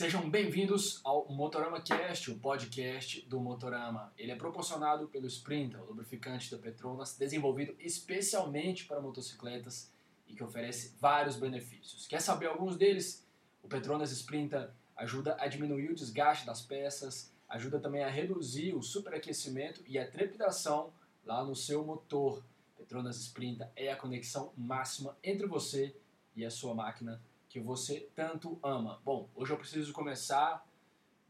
Sejam bem-vindos ao Motorama Cast, o podcast do Motorama. Ele é proporcionado pelo Sprinter, o lubrificante da Petronas, desenvolvido especialmente para motocicletas e que oferece vários benefícios. Quer saber alguns deles? O Petronas Sprinter ajuda a diminuir o desgaste das peças, ajuda também a reduzir o superaquecimento e a trepidação lá no seu motor. Petronas Sprinter é a conexão máxima entre você e a sua máquina que você tanto ama. Bom, hoje eu preciso começar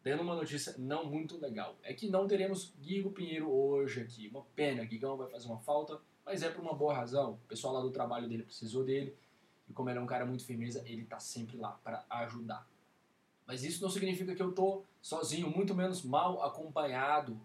dando uma notícia não muito legal. É que não teremos Guigo Pinheiro hoje aqui. Uma pena, Guigão vai fazer uma falta, mas é por uma boa razão. O pessoal lá do trabalho dele precisou dele. E como ele é um cara muito firmeza, ele tá sempre lá para ajudar. Mas isso não significa que eu tô sozinho, muito menos mal acompanhado.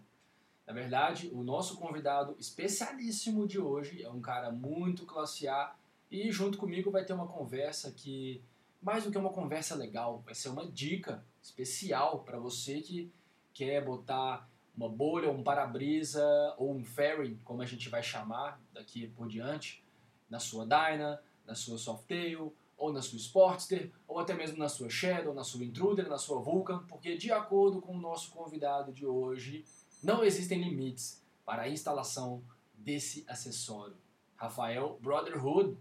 Na verdade, o nosso convidado especialíssimo de hoje é um cara muito classe A e junto comigo vai ter uma conversa que mais do que uma conversa legal, vai ser uma dica especial para você que quer botar uma bolha, um para-brisa ou um fairing, como a gente vai chamar daqui por diante, na sua Dyna, na sua Softail, ou na sua Sportster, ou até mesmo na sua Shadow, na sua Intruder, na sua Vulcan, porque de acordo com o nosso convidado de hoje, não existem limites para a instalação desse acessório. Rafael Brotherhood,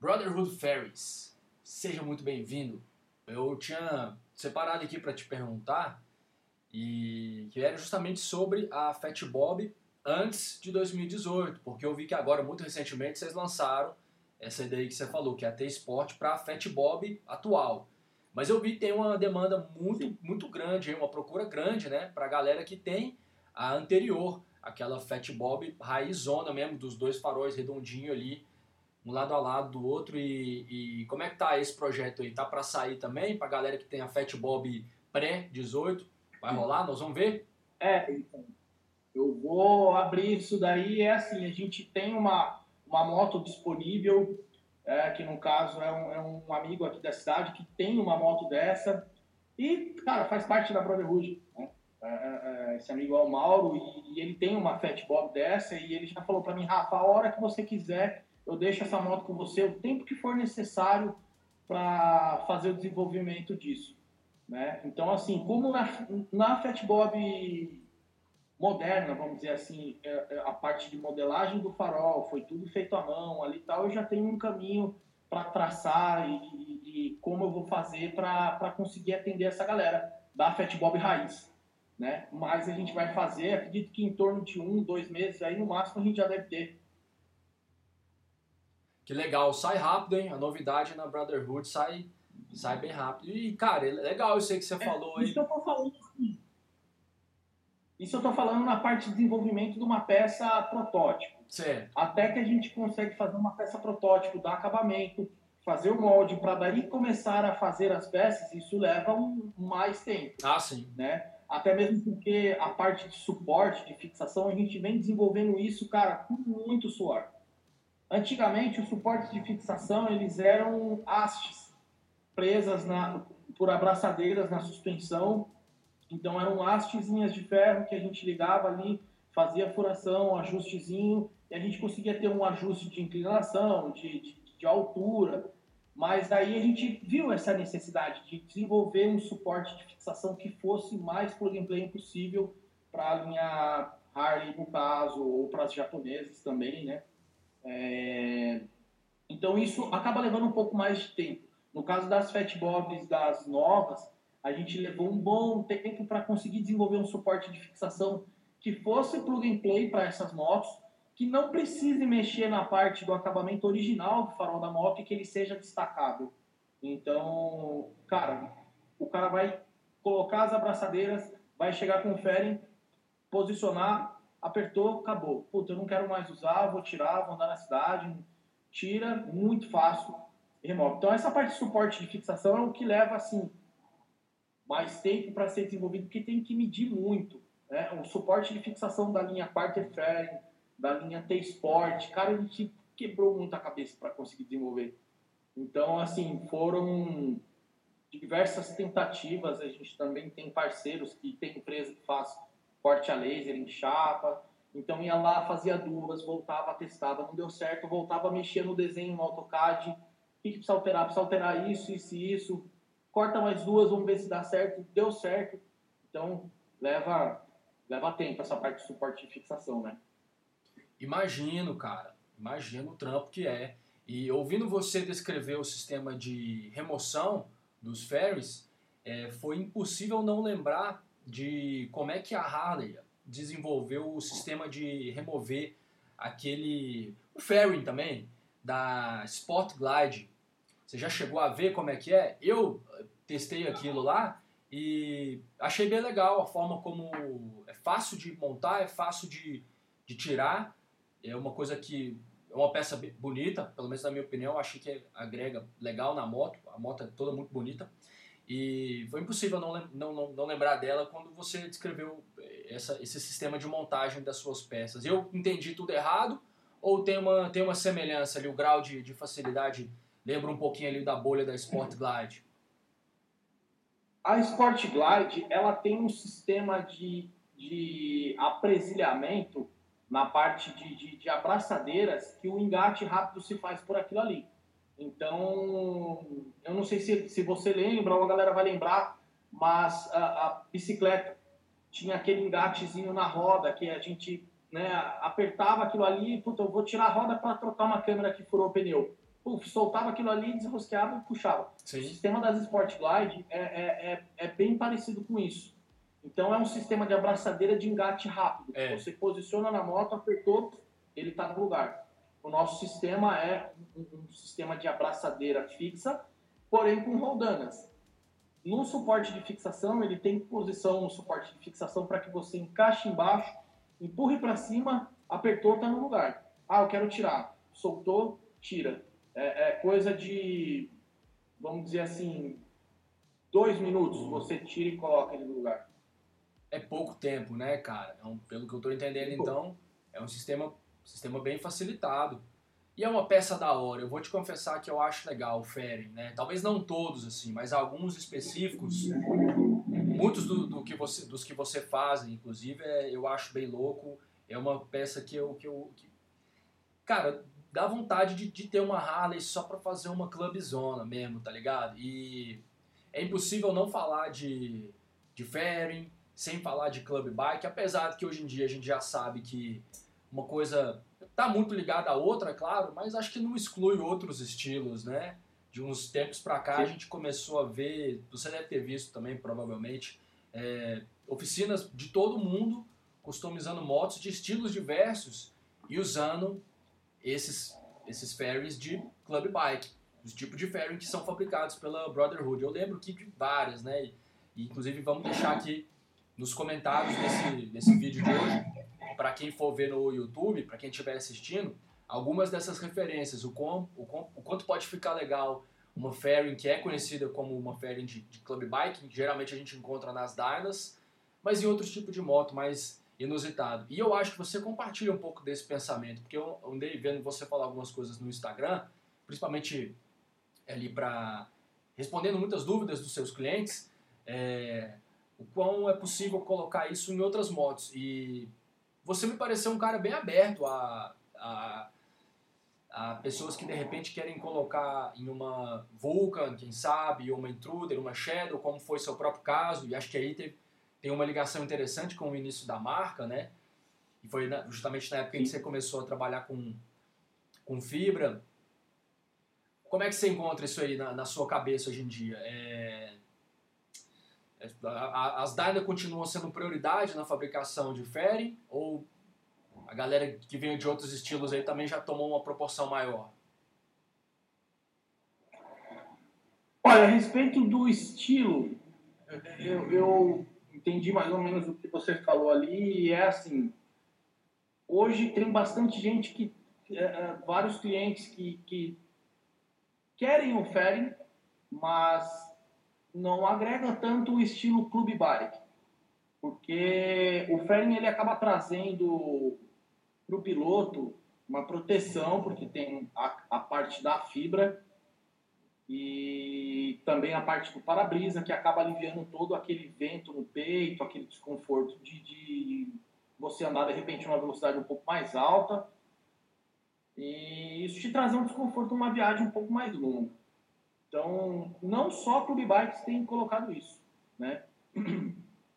Brotherhood Ferries. Seja muito bem-vindo. Eu tinha separado aqui para te perguntar e que era justamente sobre a Fat Bob antes de 2018, porque eu vi que agora muito recentemente vocês lançaram essa ideia que você falou, que é a T-Sport para a Fat Bob atual. Mas eu vi que tem uma demanda muito, muito grande, uma procura grande, né, para a galera que tem a anterior, aquela Fat Bob raizona mesmo, dos dois faróis redondinho ali, um lado a lado do outro e, e como é que tá esse projeto aí? Tá para sair também pra galera que tem a Fat Bob pré-18? Vai rolar? Nós vamos ver? É, então, eu vou abrir isso daí, é assim, a gente tem uma, uma moto disponível, é, que no caso é um, é um amigo aqui da cidade que tem uma moto dessa e, cara, faz parte da Brotherhood, né? É, é, é esse amigo é o Mauro e, e, ele tem uma Fat Bob dessa e ele já falou para mim, Rafa, a hora que você quiser eu deixo essa moto com você o tempo que for necessário para fazer o desenvolvimento disso. Né? Então, assim, como na, na Fat Bob moderna, vamos dizer assim, é, é, a parte de modelagem do farol foi tudo feito à mão ali tal, eu já tenho um caminho para traçar e, e, e, como eu vou fazer para conseguir atender essa galera da Fat Bob raiz. Né? Mas a gente vai fazer, acredito que em torno de um, dois meses, aí no máximo a gente já deve ter que legal, sai rápido, hein? A novidade na Brotherhood sai, sai bem rápido. E, cara, é legal isso aí que você é, falou aí. Isso eu tô falando assim. Isso eu tô falando na parte de desenvolvimento de uma peça protótipo. Certo. Até que a gente consegue fazer uma peça protótipo, dar acabamento, fazer o molde para daí começar a fazer as peças, isso leva um, mais tempo. Ah, sim. Né? Até mesmo porque a parte de suporte, de fixação, a gente vem desenvolvendo isso, cara, com muito suor. Antigamente, os suportes de fixação eles eram hastes presas na, por abraçadeiras na suspensão. Então, eram hastezinhas de ferro que a gente ligava ali, fazia furação, ajustezinho, e a gente conseguia ter um ajuste de inclinação, de, de, de altura. Mas daí a gente viu essa necessidade de desenvolver um suporte de fixação que fosse mais plug and play possível para a linha Harley, no caso, ou para as japonesas também, né? É... Então isso acaba levando um pouco mais de tempo. No caso das Fat Bobs das novas, a gente levou um bom tempo para conseguir desenvolver um suporte de fixação que fosse plug and play para essas motos, que não precise mexer na parte do acabamento original do farol da moto e que ele seja destacável. Então, cara, o cara vai colocar as abraçadeiras, vai chegar com o fairing, posicionar, apertou, acabou. Puta, eu não quero mais usar, vou tirar, vou andar na cidade. Tira, muito fácil, remove. Então, essa parte de suporte de fixação é o que leva, assim, mais tempo para ser desenvolvido, porque tem que medir muito. Né? O suporte de fixação da linha Quarter Fairing, da linha T-Sport, cara, a gente quebrou muito a cabeça para conseguir desenvolver. Então, assim, foram diversas tentativas. A gente também tem parceiros que tem empresa que faz corte a laser em chapa. Então ia lá, fazia duas, voltava, testava, não deu certo, voltava a mexer no desenho no AutoCAD. O que, que precisa alterar? Precisa alterar isso, isso e isso. corta mais duas, vamos ver se dá certo. Deu certo. Então, leva, leva tempo essa parte de suporte de fixação, né? Imagino, cara. Imagino o trampo que é. E ouvindo você descrever o sistema de remoção dos ferries, é, foi impossível não lembrar de como é que a Harley desenvolveu o sistema de remover aquele. o fairing também, da Sport Glide. Você já chegou a ver como é que é? Eu testei aquilo lá e achei bem legal a forma como é fácil de montar, é fácil de, de tirar. É uma coisa que é uma peça bonita, pelo menos na minha opinião, achei que agrega legal na moto. A moto é toda muito bonita. E foi impossível não, não, não, lembrar dela quando você descreveu eh, essa, esse sistema de montagem das suas peças. Eu entendi tudo errado ou tem uma, tem uma semelhança ali, o grau de, de facilidade lembra um pouquinho ali da bolha da Sport Glide? A Sport Glide ela tem um sistema de, de apresilhamento na parte de, de, de abraçadeiras que o engate rápido se faz por aquilo ali. Então, eu não sei se, se você lembra ou a galera vai lembrar, mas a, a bicicleta tinha aquele engatezinho na roda que a gente né, apertava aquilo ali, puta, eu vou tirar a roda para trocar uma câmera que furou o pneu. Puf, soltava aquilo ali, desrosqueava e puxava. Sim. O sistema das Sport Glide é, é, é, é, bem parecido com isso. Então é um sistema de abraçadeira de engate rápido. É. Você posiciona na moto, apertou, ele está no lugar. O nosso sistema é um, um, sistema de abraçadeira fixa, porém com roldanas. No suporte de fixação, ele tem posição no suporte de fixação para que você encaixe embaixo, empurre para cima, apertou, está no lugar. Ah, eu quero tirar. Soltou, tira. É, é coisa de, vamos dizer assim, dois minutos você tira e coloca ele no lugar. É pouco tempo, né, cara? Então, pelo que eu estou entendendo, então, é um sistema Sistema bem facilitado. E é uma peça da hora. Eu vou te confessar que eu acho legal o Feren, né? Talvez não todos, assim, mas alguns específicos. Muitos do, do que você, dos que você faz, inclusive, é, eu acho bem louco. É uma peça que eu. Que eu que... Cara, dá vontade de, de ter uma Harley só pra fazer uma clubzona mesmo, tá ligado? E é impossível não falar de, de Feren sem falar de club bike, apesar de que hoje em dia a gente já sabe que uma coisa tá muito ligada à outra, claro, mas acho que não exclui outros estilos, né? De uns tempos para cá Sim. a gente começou a ver, você deve ter visto também provavelmente, é, oficinas de todo mundo customizando motos de estilos diversos e usando esses esses ferries de club bike, os tipos de ferry que são fabricados pela Brotherhood. Eu lembro que de várias, né? E, inclusive vamos deixar aqui nos comentários desse, desse vídeo de hoje para quem for ver no YouTube, para quem estiver assistindo, algumas dessas referências, o, o, o, quanto pode ficar legal uma fairing que é conhecida como uma fairing de, de club bike, geralmente a gente encontra nas Dynas, mas em outros tipos de moto mais inusitado. E eu acho que você compartilha um pouco desse pensamento, porque eu andei vendo você falar algumas coisas no Instagram, principalmente ali para respondendo muitas dúvidas dos seus clientes, é, o quão é possível colocar isso em outras motos. E você me pareceu um cara bem aberto a, a, a pessoas que de repente querem colocar em uma Vulcan, quem sabe, ou uma Intruder, uma Shadow, como foi seu próprio caso, e acho que aí teve, tem uma ligação interessante com o início da marca, né? E foi justamente na época em que você começou a trabalhar com, com fibra. Como é que você encontra isso aí na, na sua cabeça hoje em dia? É, as Dyna continuam sendo prioridade na fabricação de Ferry ou a galera que vem de outros estilos aí também já tomou uma proporção maior? Olha, a respeito do estilo, eu, eu entendi mais ou menos o que você falou ali e é assim, hoje tem bastante gente que, é, é vários clientes que, que querem o Ferry, mas não agrega tanto o estilo clube bike, porque o fairing ele acaba trazendo para o piloto uma proteção, porque tem a, a parte da fibra e também a parte do para-brisa, que acaba aliviando todo aquele vento no peito, aquele desconforto de, de você andar de repente uma velocidade um pouco mais alta. E isso te traz um desconforto numa viagem um pouco mais longa. Então, não só Clube Bikes tem colocado isso, né?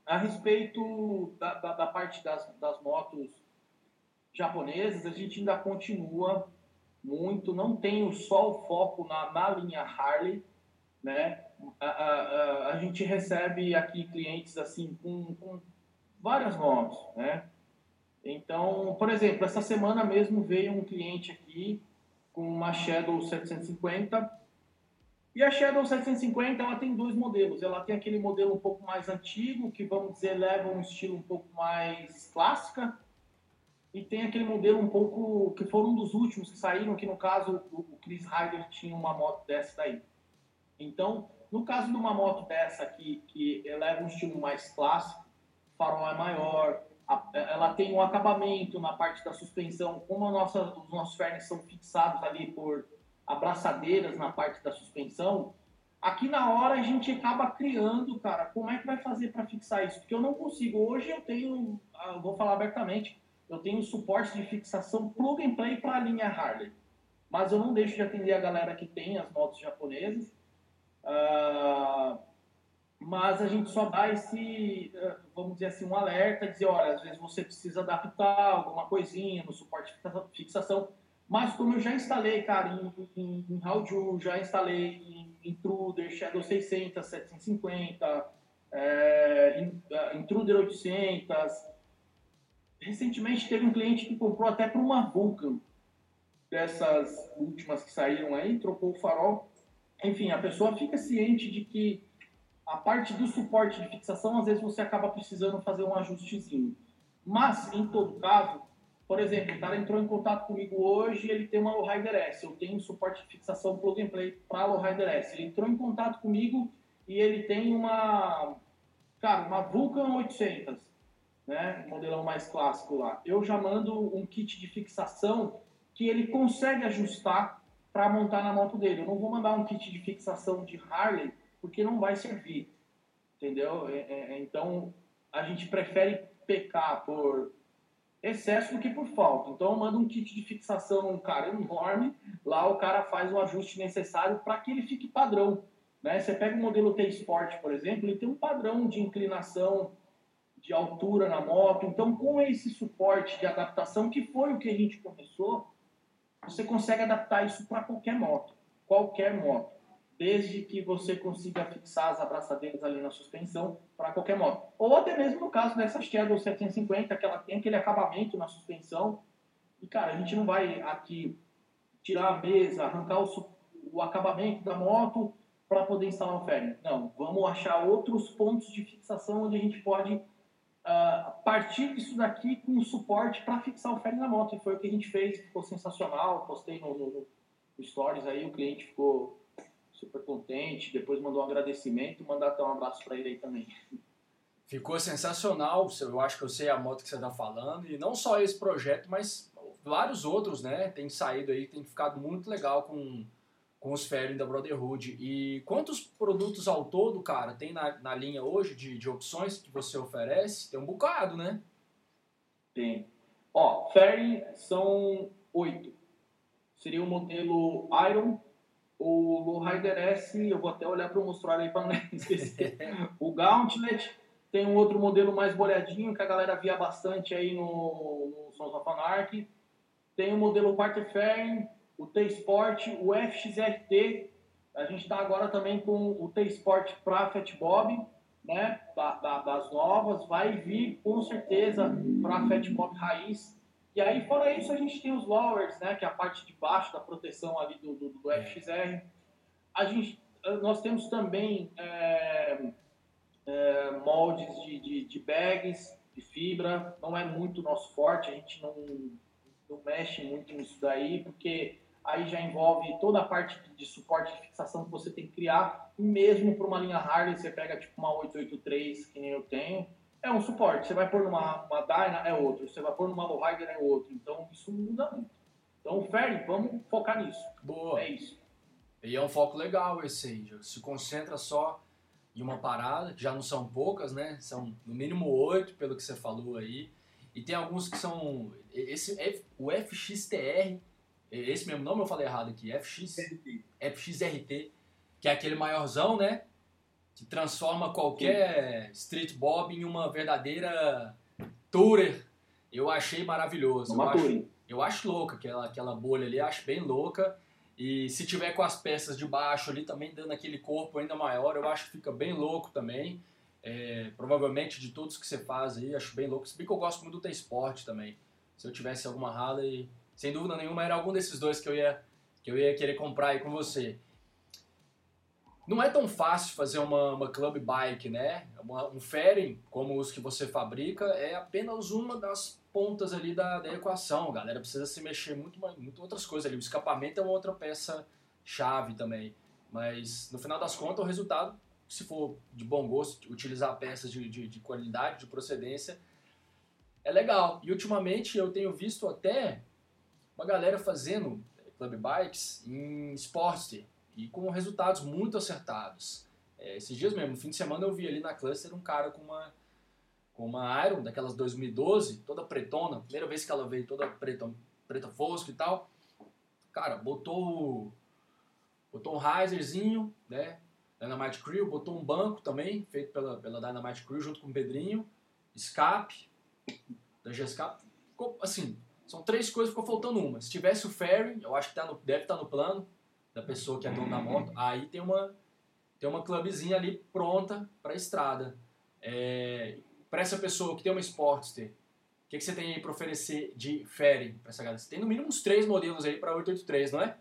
A respeito da, da, da parte das, das motos japonesas, a gente ainda continua muito, não tem só o foco na, na linha Harley, né? A, a, a, gente recebe aqui clientes assim com, com várias motos, né? Então, por exemplo, essa semana mesmo veio um cliente aqui com uma Shadow 750 e a Shadow 750 ela tem dois modelos. Ela tem aquele modelo um pouco mais antigo, que vamos dizer leva um estilo um pouco mais clássica, e tem aquele modelo um pouco que foram um dos últimos que saíram, que no caso o Chris Ryder tinha uma moto dessa daí. Então, no caso de uma moto dessa aqui, que leva um estilo mais clássico, o farol é maior, ela tem um acabamento na parte da suspensão, como a nossa, os nossos fernes são fixados ali por abraçadeiras na parte da suspensão, aqui na hora a gente acaba criando, cara, como é que vai fazer para fixar isso? Porque eu não consigo. Hoje eu tenho, ah, vou falar abertamente, eu tenho suporte de fixação plug and play para a linha Harley. Mas eu não deixo de atender a galera que tem as motos japonesas. Uh, mas a gente só dá esse, ah, vamos dizer assim, um alerta, dizer, olha, às vezes você precisa adaptar alguma coisinha no suporte de fixação, mas como eu já instalei, cara, em, em, em já instalei em Intruder, Shadow 600, 750, é, uh, Intruder 800. Recentemente teve um cliente que comprou até para uma Vulcan, dessas últimas que saíram aí, trocou o farol. Enfim, a pessoa fica ciente de que a parte do suporte de fixação, às vezes você acaba precisando fazer um ajustezinho. Mas, em todo caso, por exemplo, o cara entrou em contato comigo hoje ele tem uma Lowrider S. Eu tenho suporte de fixação plug and play para Lowrider S. Ele entrou em contato comigo e ele tem uma, cara, uma Vulcan 800, né? Modelão mais clássico lá. Eu já mando um kit de fixação que ele consegue ajustar para montar na moto dele. Eu não vou mandar um kit de fixação de Harley porque não vai servir, entendeu? É, é, então a gente prefere pecar por excesso do que por falta. Então eu mando um kit de fixação, um cara enorme, lá o cara faz o ajuste necessário para que ele fique padrão. Né? Você pega o modelo T-Sport, por exemplo, ele tem um padrão de inclinação, de altura na moto. Então, com esse suporte de adaptação, que foi o que a gente começou, você consegue adaptar isso para qualquer moto. Qualquer moto desde que você consiga fixar as abraçadeiras ali na suspensão para qualquer moto. Ou até mesmo no caso dessa Shadow 750, que ela tem aquele acabamento na suspensão. E, cara, a gente não vai aqui tirar a mesa, arrancar o, o acabamento da moto para poder instalar o fairing. Não, vamos achar outros pontos de fixação onde a gente pode uh, partir disso daqui com suporte para fixar o fairing na moto. E foi o que a gente fez, ficou sensacional. Postei no, no, no Stories aí, o cliente ficou super contente. Depois mandou um agradecimento, mandar até um abraço para ele aí também. Ficou sensacional, eu acho que eu sei a moto que você está falando, e não só esse projeto, mas vários outros, né? Tem saído aí, tem ficado muito legal com, com os fairing da Brotherhood. E quantos produtos ao todo, cara, tem na, na linha hoje de, de opções que você oferece? Tem um bocado, né? Tem. Ó, fairing são oito. Seria o modelo Iron, o Lowrider S, eu vou até olhar para mostrar aí para não esquecer. o Gauntlet tem um outro modelo mais bolhadinho que a galera via bastante aí no, no Sons of Anarchy. Tem o modelo Quarterfern, o T-Sport, o FXRT. A gente está agora também com o T-Sport para Fat Bob, né, da, da, das novas. Vai vir com certeza para Fat Bob Raiz e aí, fora isso, a gente tem os lowers, né, que é a parte de baixo da proteção ali do, do, do é. FXR. A gente, eh, nós temos também é, é, moldes de, de, de, bags, de fibra. Não é muito nosso forte, a gente não, não mexe muito nisso daí, porque aí já envolve toda a parte de suporte de fixação que você tem que criar. E mesmo para uma linha Harley, você pega tipo uma 883, que nem eu tenho, é um suporte. Você vai pôr numa uma Dyna, é outro. Você vai pôr numa Lowrider, é outro. Então, isso muda muito. Então, Ferry, vamos focar nisso. Boa. É isso. E é um foco legal esse aí. Se concentra só em uma parada, que já não são poucas, né? São no mínimo oito, pelo que você falou aí. E tem alguns que são... Esse, o FXTR, esse mesmo nome eu falei errado aqui, FX, FXRT, que é aquele maiorzão, né? Que transforma qualquer Sim. street bob em uma verdadeira tourer. Eu achei maravilhoso. Uma eu, acho, eu acho louca aquela, aquela bolha ali, acho bem louca. E se tiver com as peças de baixo ali também dando aquele corpo ainda maior, eu acho que fica bem louco também. É, provavelmente de todos que você faz aí, acho bem louco. Se bem que eu gosto muito do T-Sport também. Se eu tivesse alguma Harley, sem dúvida nenhuma, era algum desses dois que eu ia, que eu ia querer comprar aí com você. Não é tão fácil fazer uma, uma club bike, né? Uma, um fairing, como os que você fabrica, é apenas uma das pontas ali da, da equação. A galera precisa se mexer muito, muito outras coisas ali. O escapamento é uma outra peça chave também. Mas no final das contas, o resultado, se for de bom gosto, utilizar peças de, de, de qualidade, de procedência, é legal. E ultimamente eu tenho visto até uma galera fazendo club bikes em Sportster e com resultados muito acertados. É, esses dias mesmo, no fim de semana eu vi ali na Cluster um cara com uma com uma Iron daquelas 2012, toda pretona, primeira vez que ela veio toda preta, preta fosco e tal. Cara, botou botou um riserzinho, né? Dynamite Crew, botou um banco também, feito pela, pela Dynamite Crew junto com o Pedrinho, escape, da G-Escape. Ficou, assim, são três coisas, ficou faltando uma. Se tivesse o ferry, eu acho que tá no, deve estar tá no plano da pessoa que é dona da moto, aí tem uma, tem uma clubzinha ali pronta para estrada. É, para essa pessoa que tem uma Sportster, o que, que você tem aí para oferecer de ferry para essa galera? Você tem no mínimo uns três modelos aí para 883, não é?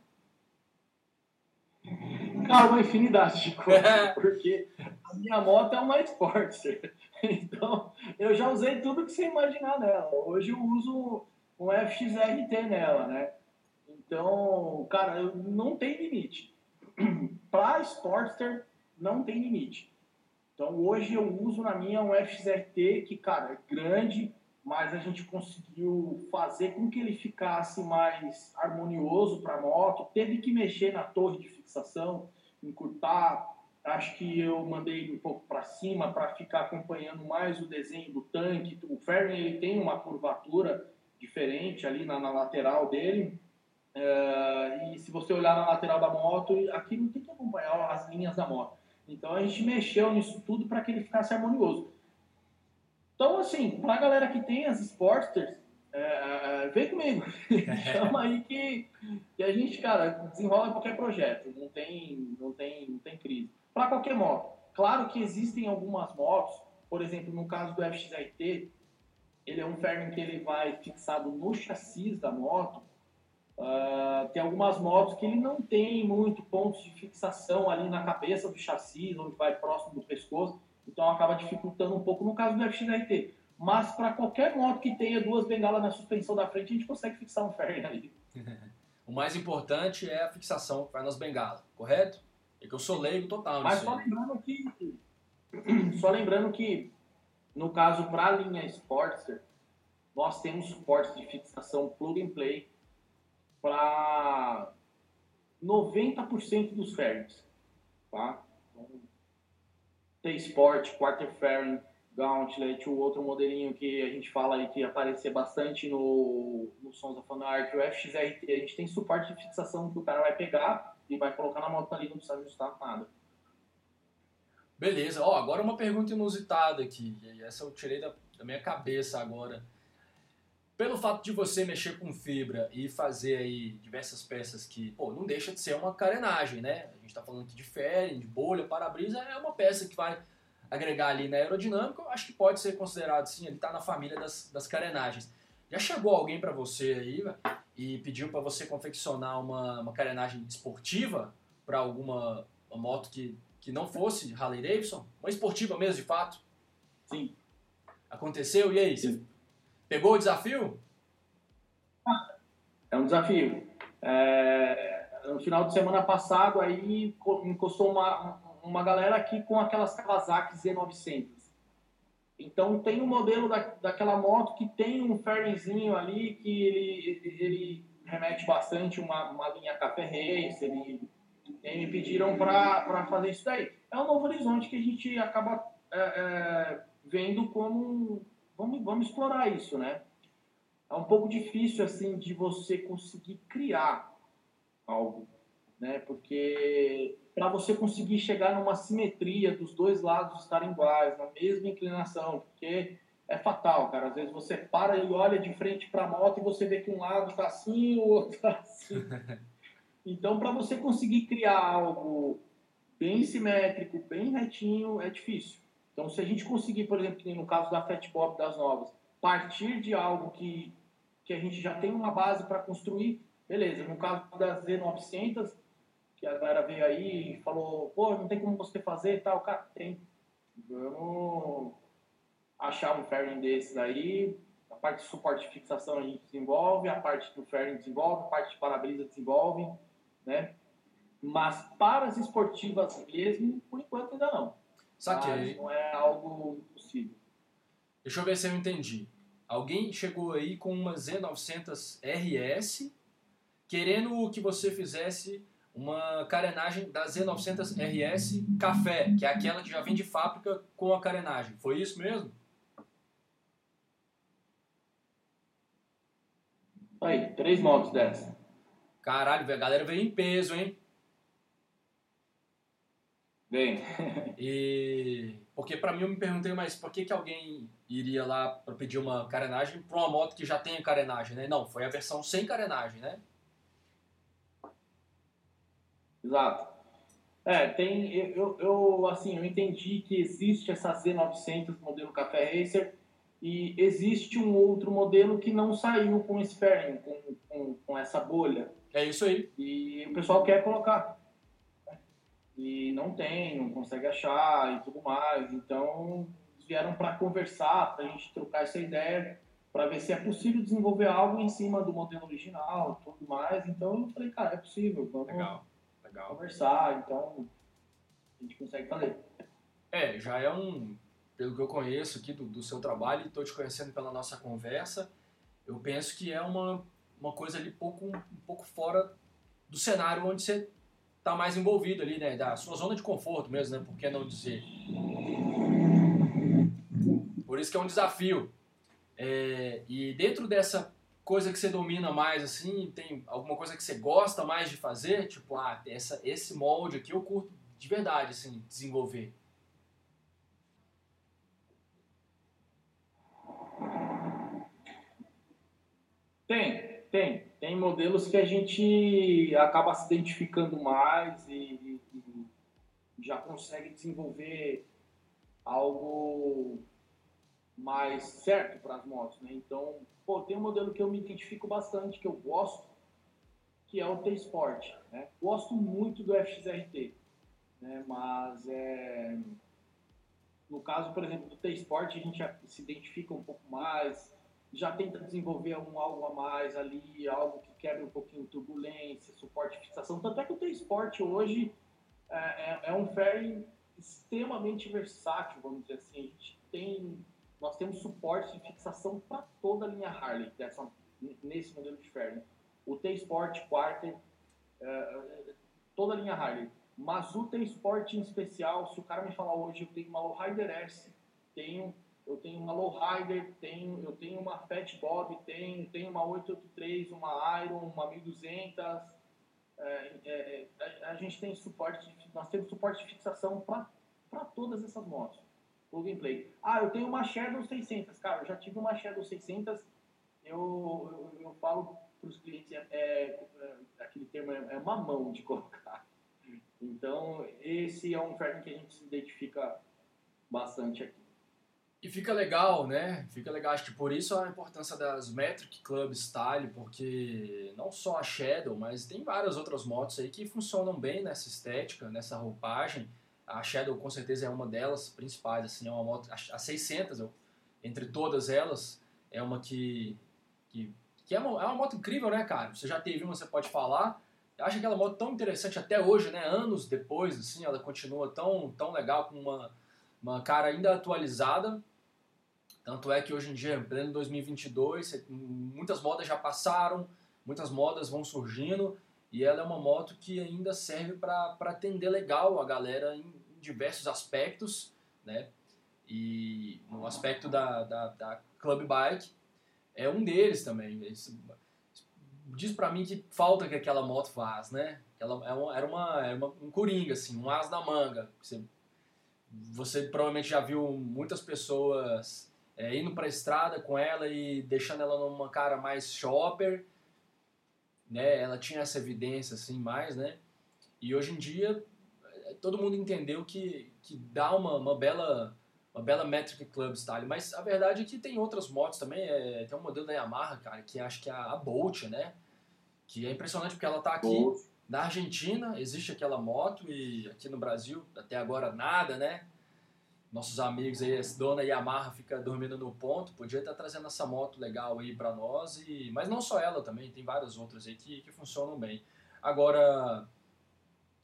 Cara, uma infinidade de coisas, porque a minha moto é uma Sportster. Então, eu já usei tudo que você imaginar nela. Hoje eu uso um FXRT nela, né? Então, cara, não tem limite. Para Sportster, não tem limite. Então, hoje eu uso na minha um FXRT que, cara, é grande, mas a gente conseguiu fazer com que ele ficasse mais harmonioso para a moto. Teve que mexer na torre de fixação, encurtar, Acho que eu mandei um pouco para cima para ficar acompanhando mais o desenho do tanque. O Fairing ele tem uma curvatura diferente ali na, na lateral dele. Uh, e se você olhar na lateral da moto, aqui não tem que acompanhar as linhas da moto. Então a gente mexeu nisso tudo para que ele ficasse harmonioso. Então, assim, para a galera que tem as Sportsters, é, vem comigo. Chama aí que, que a gente, cara, desenrola qualquer projeto. Não tem, não tem, não tem crise para qualquer moto. Claro que existem algumas motos, por exemplo, no caso do FXRT, ele é um fairing que ele vai fixado no chassi da moto. Uh, tem algumas motos que ele não tem muito pontos de fixação ali na cabeça do chassi, onde vai próximo do pescoço, então acaba dificultando um pouco no caso do FXRT. Mas para qualquer moto que tenha duas bengalas na suspensão da frente, a gente consegue fixar um fairing ali. o mais importante é a fixação que vai nas bengalas, correto? É que eu sou leigo total. Mas só lembrando que. Só lembrando que, no caso, para a linha Sportster, nós temos suporte de fixação plug and play para 90% dos fairings. Tá? Então, T-Sport, Quarter Fairing, Gauntlet, o outro modelinho que a gente fala aí que aparecer bastante no, no Sons of Anarchy, o FXRT, a gente tem suporte de fixação que o cara vai pegar e vai colocar na moto ali, não precisa ajustar nada. Beleza, ó, agora uma pergunta inusitada aqui, essa eu tirei da, da minha cabeça agora. Pelo fato de você mexer com fibra e fazer aí diversas peças que, pô, não deixa de ser uma carenagem, né? A gente tá falando aqui de fairing, de bolha, para-brisa, é uma peça que vai agregar ali na aerodinâmica, eu acho que pode ser considerado sim, ele tá na família das, das carenagens. Já chegou alguém para você aí, e pediu para você confeccionar uma, uma carenagem esportiva para alguma moto que, que não fosse Harley Davidson? Uma esportiva mesmo, de fato? Sim. Aconteceu? E aí? Sim. Você pegou o desafio? É um desafio. É, no final de semana passado, aí encostou uma, uma galera aqui com aquelas Kawasaki Z900. Então tem um modelo da, daquela moto que tem um fairingzinho ali que ele, ele remete bastante uma, uma linha café racer e, e me pediram para fazer isso daí. É um novo horizonte que a gente acaba é, é, vendo como vamos, vamos explorar isso, né? É um pouco difícil assim de você conseguir criar algo, né? Porque para você conseguir chegar numa simetria dos dois lados estarem iguais, na mesma inclinação, porque é fatal, cara. Às vezes você para e olha de frente para a moto e você vê que um lado está assim e o outro está assim. Então, para você conseguir criar algo bem simétrico, bem retinho, é difícil. Então, se a gente conseguir, por exemplo, no caso da Fat Bob das novas, partir de algo que, que a gente já tem uma base para construir, beleza. No caso das Z900, que a galera veio aí e falou, pô, não tem como você fazer e tal, cara, tem. Vamos achar um fairing desses aí, a parte de suporte de fixação a gente desenvolve, a parte do fairing desenvolve, a parte de para-brisa desenvolve, né? Mas para as esportivas mesmo, por enquanto ainda não. Saquei. Mas não é algo impossível. Deixa eu ver se eu entendi. Alguém chegou aí com uma Z900 RS querendo que você fizesse uma carenagem da Z900 RS café, que é aquela que já vem de fábrica com a carenagem. Foi isso mesmo? Aí, três motos dessa. Caralho, a galera veio em peso, hein? Bem. e porque para mim eu me perguntei, mas por que, que alguém iria lá para pedir uma carenagem para uma moto que já tem carenagem, né? Não, foi a versão sem carenagem, né? Exato. É, tem, eu, eu, assim, eu entendi que existe essa Z900 modelo Café Racer e existe um outro modelo que não saiu com esse fairing, com, com, com essa bolha. É isso aí. E o pessoal quer colocar. E não tem, não consegue achar e tudo mais. Então, vieram para conversar, para a gente trocar essa ideia, para ver se é possível desenvolver algo em cima do modelo original tudo mais. Então, eu falei, cara, é possível. Vamos Legal. Legal. conversar. Então, a gente consegue fazer. É, já é um. Pelo que eu conheço aqui do, do seu trabalho e estou te conhecendo pela nossa conversa, eu penso que é uma, uma coisa ali pouco, um pouco fora do cenário onde você está mais envolvido ali, né? Da sua zona de conforto mesmo, né? Por que não dizer? Por isso que é um desafio. É, e dentro dessa coisa que você domina mais, assim, tem alguma coisa que você gosta mais de fazer? Tipo, ah, essa, esse molde aqui eu curto de verdade, assim, desenvolver. Tem, tem. Tem modelos que a gente acaba se identificando mais e, e já consegue desenvolver algo mais certo para as motos, né? Então, pô, tem um modelo que eu me identifico bastante, que eu gosto, que é o T-Sport, né? Gosto muito do FXRT, né? Mas é... no caso, por exemplo, do T-Sport, a gente se identifica um pouco mais, já tenta desenvolver um algo a mais ali, algo que quebra um pouquinho turbulência, suporte de fixação. Tanto é que o T-Sport hoje é, é, é um ferry extremamente versátil, vamos dizer assim. A gente tem nós temos suporte de fixação para toda a linha Harley dessa, nesse modelo de ferro. O T-Sport, Quarter, uh, toda a linha Harley. Mas o T-Sport em especial, se o cara me falar hoje, eu tenho uma Lowrider S, tenho, eu tenho uma Lowrider, tenho, eu tenho uma Fat Bob, tenho, tenho uma 883, uma Iron, uma 1200, é, é, a, a, gente tem suporte, nós temos suporte de fixação para todas essas motos plug and play. Ah, eu tenho uma Shadow 600. Cara, eu já tive uma Shadow 600. Eu, eu, eu falo para os clientes, é, é, é, aquele termo é, é uma mão de colocar. Então, esse é um ferro que a gente se identifica bastante aqui. E fica legal, né? Fica legal. Acho que por isso a importância das Metric Club Style, porque não só a Shadow, mas tem várias outras motos aí que funcionam bem nessa estética, nessa roupagem. A Shadow com certeza é uma delas principais, assim, é uma moto, a 600, eu, entre todas elas, é uma que, que, que é, uma, é uma moto incrível, né, cara? Você já teve uma, você pode falar. Eu acho aquela moto tão interessante até hoje, né? Anos depois, assim, ela continua tão, tão legal, com uma, uma cara ainda atualizada. Tanto é que hoje em dia, pleno 2022, muitas modas já passaram, muitas modas vão surgindo, e ela é uma moto que ainda serve para atender legal a galera em, diversos aspectos, né? E no aspecto da, da, da Club Bike é um deles também. diz para mim que falta que aquela moto faz, né? Ela era uma, era uma, um coringa, assim, um as na manga. Você, você provavelmente já viu muitas pessoas é, indo para a estrada com ela e deixando ela numa cara mais shopper, né? Ela tinha essa evidência, assim, mais, né? E hoje em dia, todo mundo entendeu que, que dá uma, uma bela uma bela Metric Club Style. Mas a verdade é que tem outras motos também. É, tem um modelo da Yamaha, cara, que acho que é a, Bolt, né? Que é impressionante porque ela tá aqui Bolt. na Argentina, existe aquela moto e aqui no Brasil, até agora nada, né? Nossos amigos aí, esse dona Yamaha fica dormindo no ponto, podia estar trazendo essa moto legal aí para nós, e mas não só ela também, tem várias outras aí que, que funcionam bem. Agora,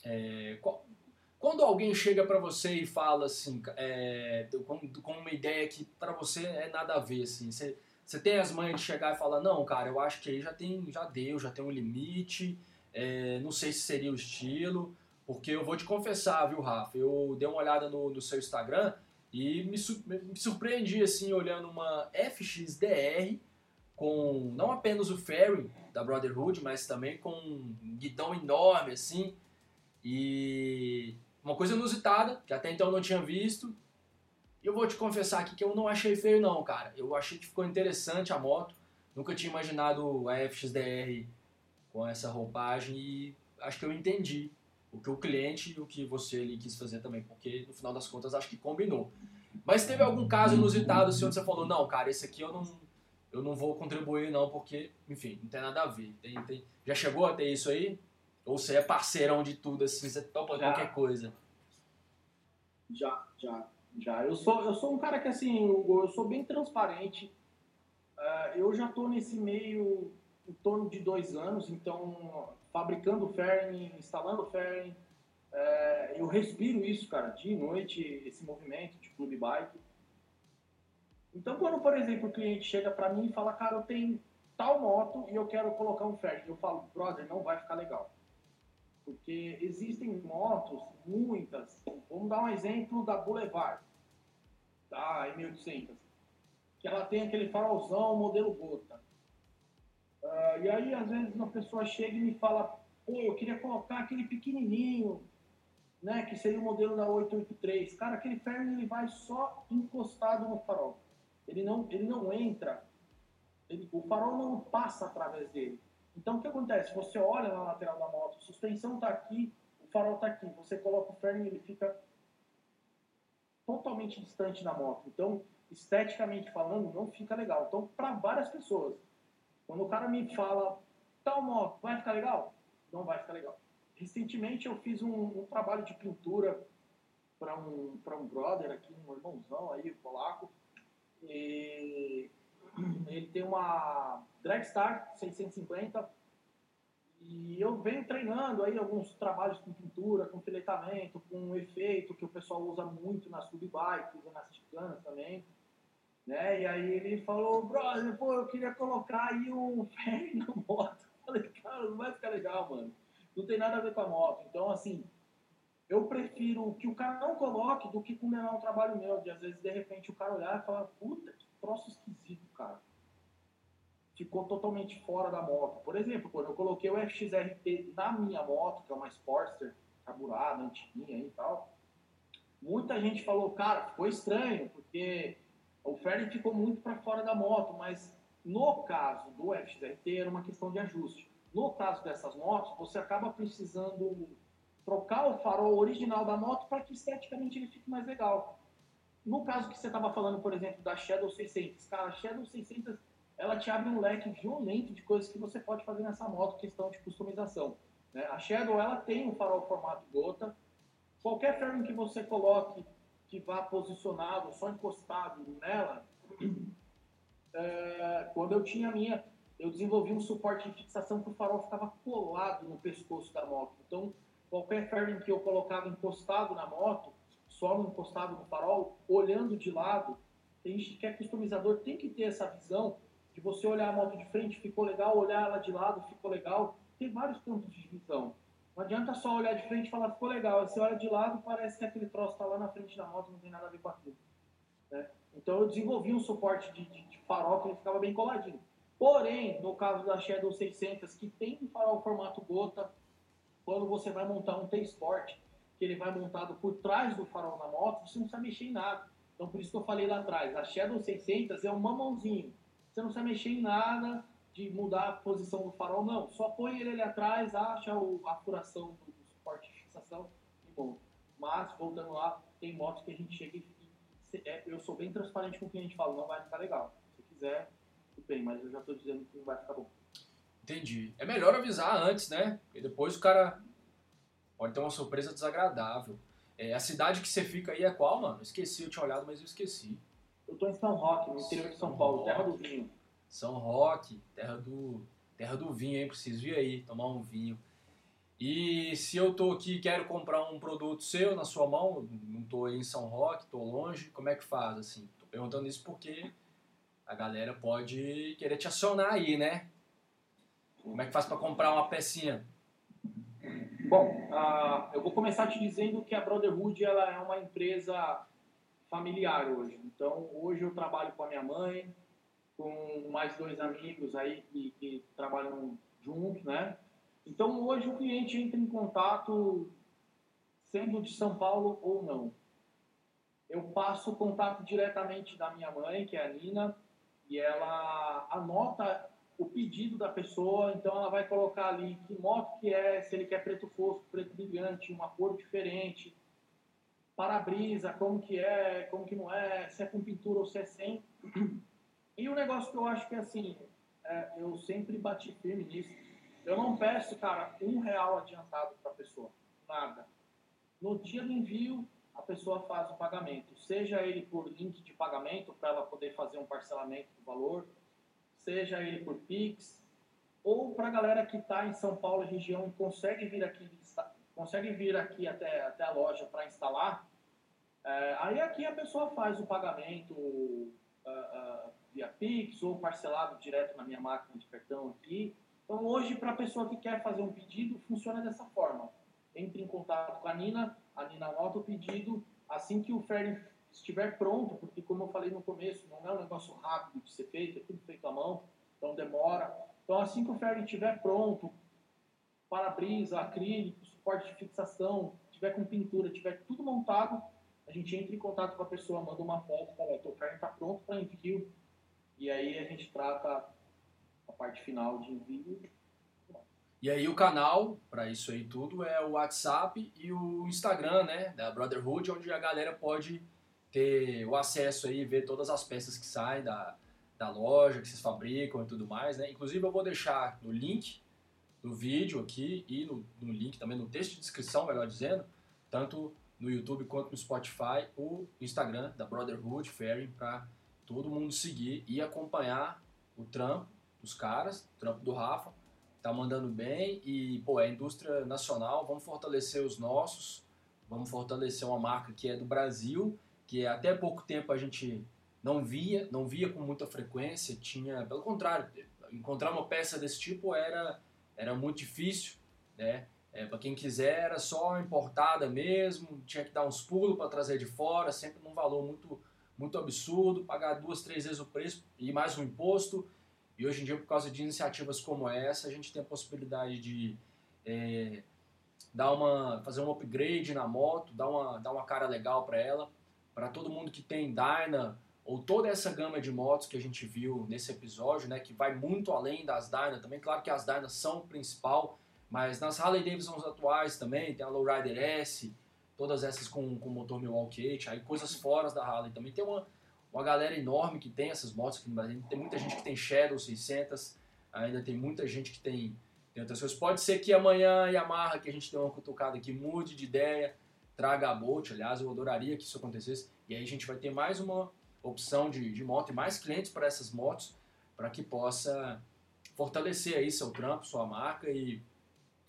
é, quando alguém chega para você e fala assim, é, com, com, uma ideia que para você é nada a ver, assim, você, você tem as manhas de chegar e falar, não, cara, eu acho que aí já tem, já deu, já tem um limite, é, não sei se seria o estilo, porque eu vou te confessar, viu, Rafa, eu dei uma olhada no, no seu Instagram e me, me surpreendi, assim, olhando uma FXDR com não apenas o Ferry da Brotherhood, mas também com um guidão enorme, assim, e uma coisa inusitada, que até então eu não tinha visto. E eu vou te confessar aqui que eu não achei feio não, cara. Eu achei que ficou interessante a moto. Nunca tinha imaginado a FXDR com essa roupagem e acho que eu entendi o que o cliente e o que você ali quis fazer também, porque no final das contas acho que combinou. Mas teve algum caso inusitado assim, onde você falou, não, cara, esse aqui eu não, eu não vou contribuir não, porque, enfim, não tem nada a ver. Tem, tem... Já chegou a ter isso aí? Ou você é parceirão de tudo, assim, você topa já. qualquer coisa? Já, já, já. Eu sou, eu sou um cara que, assim, eu sou bem transparente. Uh, eu já estou nesse meio em torno de dois anos, então, fabricando fairing, instalando fairing, uh, eu respiro isso, cara, dia e noite, esse movimento de clube bike. Então, quando, por exemplo, o cliente chega para mim e fala, cara, eu tenho tal moto e eu quero colocar um fairing, eu falo, brother, não vai ficar legal porque existem motos, muitas. Vamos dar um exemplo da Boulevard, da M800, que ela tem aquele farolzão modelo gota. Uh, e aí, às vezes, uma pessoa chega e me fala: pô, eu queria colocar aquele pequenininho, né, que seria o modelo da 883. Cara, aquele ferro ele vai só encostado no farol. Ele não, ele não entra, ele, o farol não passa através dele. Então, o que acontece? Você olha na lateral da moto, suspensão está aqui, o farol está aqui. Você coloca o fairing, ele fica totalmente distante da moto. Então, esteticamente falando, não fica legal. Então, para várias pessoas, quando o cara me fala, tal moto, vai ficar legal? Não vai ficar legal. Recentemente, eu fiz um, um trabalho de pintura para um, um brother aqui, um irmãozão aí, polaco. E ele tem uma Dragstar 650 e eu venho treinando aí alguns trabalhos com pintura, com filetamento, com efeito que o pessoal usa muito nas subbikes e nas chicanas também. Né? E aí ele falou, brother, pô, eu queria colocar aí um ferry na moto. Eu falei, cara, não vai ficar legal, mano. Não tem nada a ver com a moto. Então, assim, eu prefiro que o cara não coloque do que condenar um trabalho meu. De às vezes, de repente, o cara olhar e falar, puta, que troço esquisito, cara. Ficou totalmente fora da moto. Por exemplo, quando eu coloquei o FXRT na minha moto, que é uma Sportster, carburada, antiguinha e tal, muita gente falou, cara, ficou estranho, porque o fairing ficou muito para fora da moto, mas no caso do FXRT era uma questão de ajuste. No caso dessas motos, você acaba precisando trocar o farol original da moto para que esteticamente ele fique mais legal. No caso que você estava falando, por exemplo, da Shadow 600, cara, a Shadow 600 ela te abre um leque violento de coisas que você pode fazer nessa moto, questão de customização. Né? A Shadow ela tem um farol formato gota. Qualquer fairing que você coloque que vá posicionado, só encostado nela, é, quando eu tinha a minha, eu desenvolvi um suporte de fixação que o farol ficava colado no pescoço da moto. Então, qualquer fairing que eu colocava encostado na moto, solo encostado no farol, olhando de lado. A gente que é customizador tem que ter essa visão de você olhar a moto de frente, ficou legal, olhar ela de lado, ficou legal. Tem vários campos de visão. Não adianta só olhar de frente e falar ficou legal. Você olha de lado, parece que aquele troço está lá na frente da moto, não tem nada a ver com aquilo. Né? Então eu desenvolvi um suporte de, de, de farol que ele ficava bem coladinho. Porém, no caso da Shadow 600, que tem um farol formato gota, quando você vai montar um T-Sport, que ele vai montado por trás do farol na moto, você não precisa mexer em nada. Então, por isso que eu falei lá atrás, a Shadow 600 é um mamãozinho. Você não precisa mexer em nada de mudar a posição do farol, não. Só põe ele ali atrás, acha o, a furação do, suporte de fixação e bom. Mas, voltando lá, tem motos que a gente chega e, e é, eu sou bem transparente com o cliente, falo, não vai ficar legal. Se quiser, tudo bem, mas eu já estou dizendo que não vai ficar bom. Entendi. É melhor avisar antes, né? Porque depois o cara pode ter uma surpresa desagradável. É, a cidade que você fica aí é qual, mano? Esqueci, eu tinha olhado, mas eu esqueci. Eu tô em São Roque, no interior de São Paulo, terra do vinho. São Roque, terra do, terra do vinho, hein? Preciso ir aí, tomar um vinho. E se eu tô aqui e quero comprar um produto seu na sua mão, não tô aí em São Roque, tô longe, como é que faz, assim? Tô perguntando isso porque a galera pode querer te acionar aí, né? Como é que faz para comprar uma pecinha? Bom, uh, eu vou começar te dizendo que a Brotherhood ela é uma empresa familiar hoje. Então, hoje eu trabalho com a minha mãe, com mais dois amigos aí que, que trabalham juntos, né? Então, hoje o cliente entra em contato, sendo de São Paulo ou não. Eu passo o contato diretamente da minha mãe, que é a Nina, e ela anota o pedido da pessoa, então ela vai colocar ali que moto que é, se ele quer preto fosco, preto brilhante, uma cor diferente, para-brisa, como que é, como que não é, se é com pintura ou se é sem. E o um negócio que eu acho que assim, é, eu sempre bati firme nisso, eu não peço, cara, um real adiantado para a pessoa, nada. No dia do envio, a pessoa faz o pagamento, seja ele por link de pagamento para ela poder fazer um parcelamento do valor, seja ele por Pix, ou para a galera que está em São Paulo região e consegue vir aqui, consegue vir aqui até, até a loja para instalar, é, aí aqui a pessoa faz o pagamento uh, uh, via Pix ou parcelado direto na minha máquina de cartão aqui. Então hoje para a pessoa que quer fazer um pedido funciona dessa forma. Entre em contato com a Nina, a Nina anota o pedido, assim que o ferry estiver pronto, porque como eu falei no começo, não é um negócio rápido de ser feito, é tudo feito à mão, então demora. Então assim que o ferry estiver pronto, para-brisa, acrílico, suporte de fixação, tiver com pintura, tiver tudo montado, a gente entra em contato com a pessoa, manda uma foto, fala, o ferry está pronto para envio, e aí a gente trata a parte final de envio. E aí o canal para isso aí tudo é o WhatsApp e o Instagram, né, da Brotherhood, onde a galera pode ter o acesso aí, ver todas as peças que saem da, da loja, que vocês fabricam e tudo mais, né? Inclusive eu vou deixar no link do vídeo aqui e no, no link também no texto de descrição, melhor dizendo, tanto no YouTube quanto no Spotify, o Instagram da Brotherhood Fairing para todo mundo seguir e acompanhar o trampo dos caras, o trampo do Rafa, tá mandando bem e, pô, é indústria nacional, vamos fortalecer os nossos, vamos fortalecer uma marca que é do Brasil que até pouco tempo a gente não via, não via com muita frequência, tinha, pelo contrário, encontrar uma peça desse tipo era, era muito difícil, né? É, para quem quiser era só importada mesmo, tinha que dar uns pulos para trazer de fora, sempre num valor muito, muito absurdo, pagar duas, três vezes o preço e mais um imposto. E hoje em dia, por causa de iniciativas como essa, a gente tem a possibilidade de é, dar uma, fazer um upgrade na moto, dar uma, dar uma cara legal para ela para todo mundo que tem Dyna ou toda essa gama de motos que a gente viu nesse episódio, né, que vai muito além das Dyna também. Claro que as Dyna são o principal, mas nas Harley Davidson atuais também, tem a Lowrider S, todas essas com, com motor Milwaukee 8, aí coisas fora da Harley também. Tem uma, uma galera enorme que tem essas motos aqui no Brasil, tem muita gente que tem Shadow 600, ainda tem muita gente que tem, tem outras coisas. Pode ser que amanhã Yamaha, que a gente deu uma cutucada aqui, mude de ideia, traga a Bolt, aliás, eu adoraria que isso acontecesse. E aí a gente vai ter mais uma opção de, de moto e mais clientes para essas motos, para que possa fortalecer aí seu trampo, sua marca e,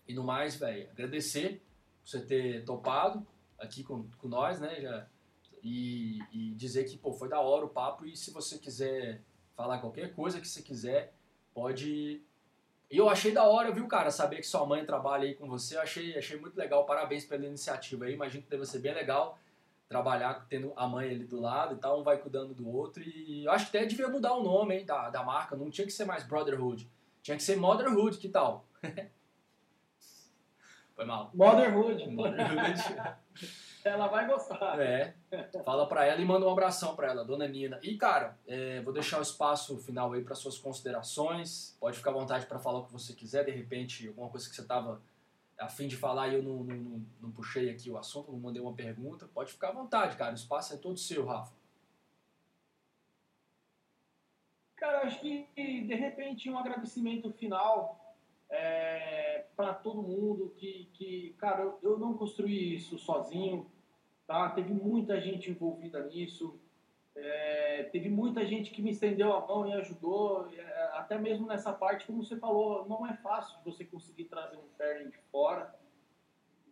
e no mais, velho, agradecer por você ter topado aqui com, com nós, né, já, e, e dizer que, pô, foi da hora o papo e se você quiser falar qualquer coisa que você quiser, pode e eu achei da hora, viu, cara, saber que sua mãe trabalha aí com você. Eu achei, achei muito legal. Parabéns pela iniciativa aí. Imagino que deve ser bem legal trabalhar tendo a mãe ali do lado e tal, um vai cuidando do outro. E eu acho que até devia mudar o nome hein, da, da marca, não tinha que ser mais Brotherhood, tinha que ser Motherhood, que tal? Foi mal. Motherhood. Motherhood. ela vai gostar. É. Fala pra ela e manda um abração pra ela, dona Nina. E, cara, é, vou deixar o espaço final aí para suas considerações. Pode ficar à vontade para falar o que você quiser, de repente, alguma coisa que você tava a fim de falar e eu não, não, não, não, puxei aqui o assunto, não mandei uma pergunta. Pode ficar à vontade, cara. O espaço é todo seu, Rafa. Cara, acho que de repente um agradecimento final é, para todo mundo que, que cara, eu, eu não construí isso sozinho, tá? Teve muita gente envolvida nisso, é, teve muita gente que me estendeu a mão e ajudou, é, até mesmo nessa parte, como você falou, não é fácil você conseguir trazer um pairing de fora.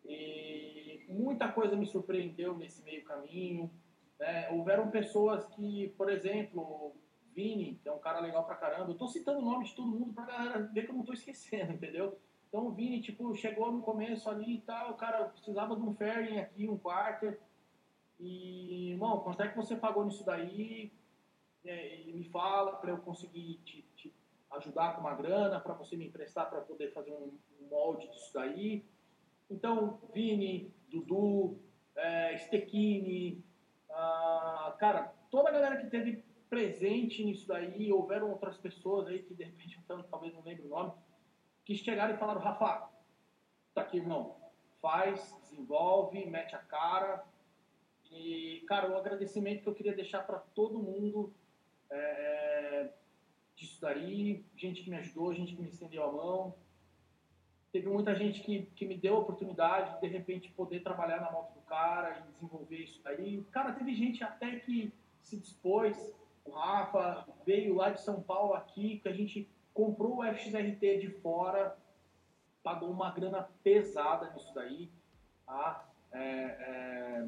E muita coisa me surpreendeu nesse meio caminho. Né? Houveram pessoas que, por exemplo, Vini, que é um cara legal pra caramba. Eu tô citando o nome de todo mundo pra galera ver que eu não tô esquecendo, entendeu? Então o Vini, tipo, chegou no começo ali e tal, o cara precisava de um fairing aqui, um quarter. E, irmão, quanto é que você pagou nisso daí? É, me fala para eu conseguir te, te, ajudar com uma grana, para você me emprestar para poder fazer um, um, molde disso daí. Então, Vini, Dudu, é, ah, cara, toda a galera que teve presente nisso daí, houveram outras pessoas aí que de repente, então, talvez não lembre o nome, que chegaram e falaram, Rafa, tá aqui, irmão, faz, desenvolve, mete a cara. E, cara, o agradecimento que eu queria deixar para todo mundo é, é, disso daí, gente que me ajudou, gente que me estendeu a mão. Teve muita gente que, que me deu a oportunidade de, de repente, poder trabalhar na moto do cara e desenvolver isso daí. Cara, teve gente até que se dispôs o Rafa veio lá de São Paulo aqui, que a gente comprou o FXRT de fora, pagou uma grana pesada nisso daí. Tá? É, é...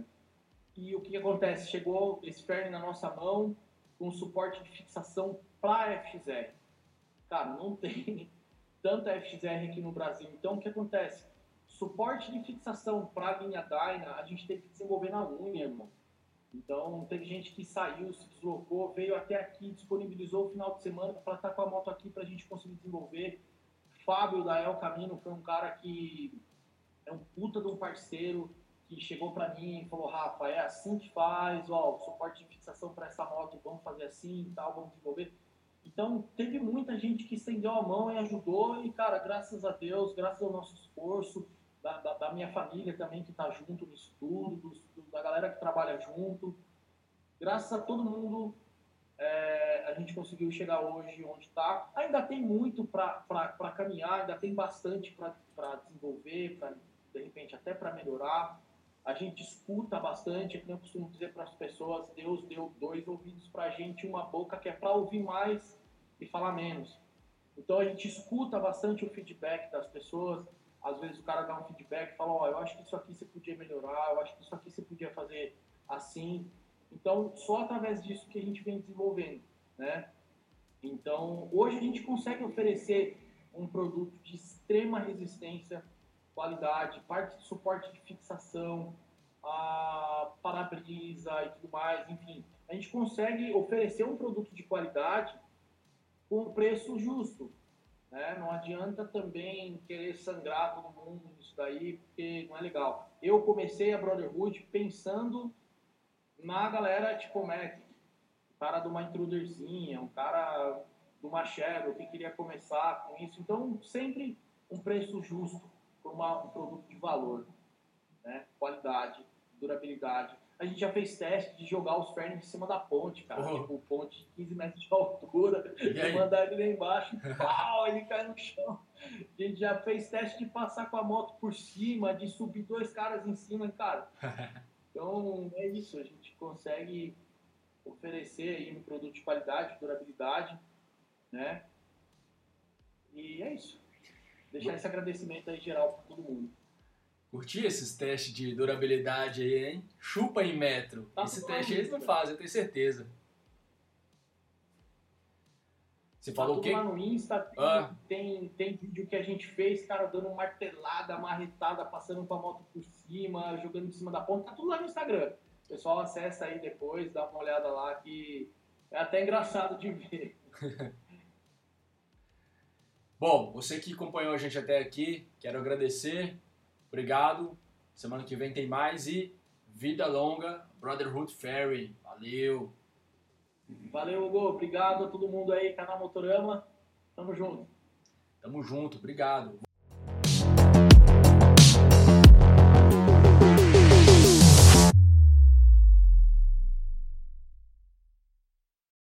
E o que, que, acontece? Chegou esse ferro na nossa mão com suporte de fixação para FXR. Cara, não tem tanta FXR aqui no Brasil. Então, o que acontece? Suporte de fixação para a linha Dyna, a gente teve que desenvolver na unha, irmão. Então, teve gente que saiu, se deslocou, veio até aqui, disponibilizou o final de semana para estar com a moto aqui para a gente conseguir desenvolver. Fábio da El Camino foi um cara que é um puta de um parceiro que chegou para mim e falou: Rafa, é assim que faz, ó, suporte de fixação para essa moto, vamos fazer assim e tal, vamos desenvolver. Então, teve muita gente que estendeu a mão e ajudou, e cara, graças a Deus, graças ao nosso esforço, da, da, da minha família também que está junto nisso tudo, da galera que trabalha junto. Graças a todo mundo, é, a gente conseguiu chegar hoje onde está. Ainda tem muito para caminhar, ainda tem bastante para desenvolver, pra, de repente até para melhorar. A gente escuta bastante, que eu costumo dizer para as pessoas, Deus deu dois ouvidos para a gente, uma boca que é para ouvir mais e falar menos. Então a gente escuta bastante o feedback das pessoas, às vezes o cara dá um feedback e fala, ó, oh, eu acho que isso aqui você podia melhorar, eu acho que isso aqui você podia fazer assim. Então, só através disso que a gente vem desenvolvendo, né? Então, hoje a gente consegue oferecer um produto de extrema resistência, qualidade, parte de suporte de fixação, a para-brisa e tudo mais, enfim. A gente consegue oferecer um produto de qualidade com preço justo. Né? Não adianta também querer sangrar todo mundo nisso daí, porque não é legal. Eu comecei a Brotherhood pensando na galera tipo Mac, um cara de uma intruderzinha, um cara de uma Shadow que queria começar com isso. Então, sempre um preço justo por uma, um produto de valor, né? qualidade, durabilidade. A gente já fez teste de jogar os fernos em cima da ponte, cara. Oh. Tipo, ponte de 15 metros de altura. E mandar ele lá embaixo, pau, ele cai no chão. A gente já fez teste de passar com a moto por cima, de subir dois caras em cima, cara. Então, é isso. A gente consegue oferecer aí um produto de qualidade, durabilidade, né? E é isso. Deixar esse agradecimento aí geral para todo mundo. Curti esses testes de durabilidade aí, hein? Chupa em metro. Tá Esse teste eles não fazem, eu tenho certeza. Você tá falou o quê? lá no Insta, tem, ah. tem, tem, vídeo que a gente fez, cara, dando martelada, marretada, passando com a moto por cima, jogando em cima da ponta. Tá tudo lá no Instagram. O pessoal acessa aí depois, dá uma olhada lá que é até engraçado de ver. Bom, você que acompanhou a gente até aqui, quero agradecer. Obrigado. Semana que vem tem mais e vida longa, Brotherhood Ferry. Valeu. Valeu, Hugo. Obrigado a todo mundo aí, canal Motorama. Tamo junto. Tamo junto, obrigado.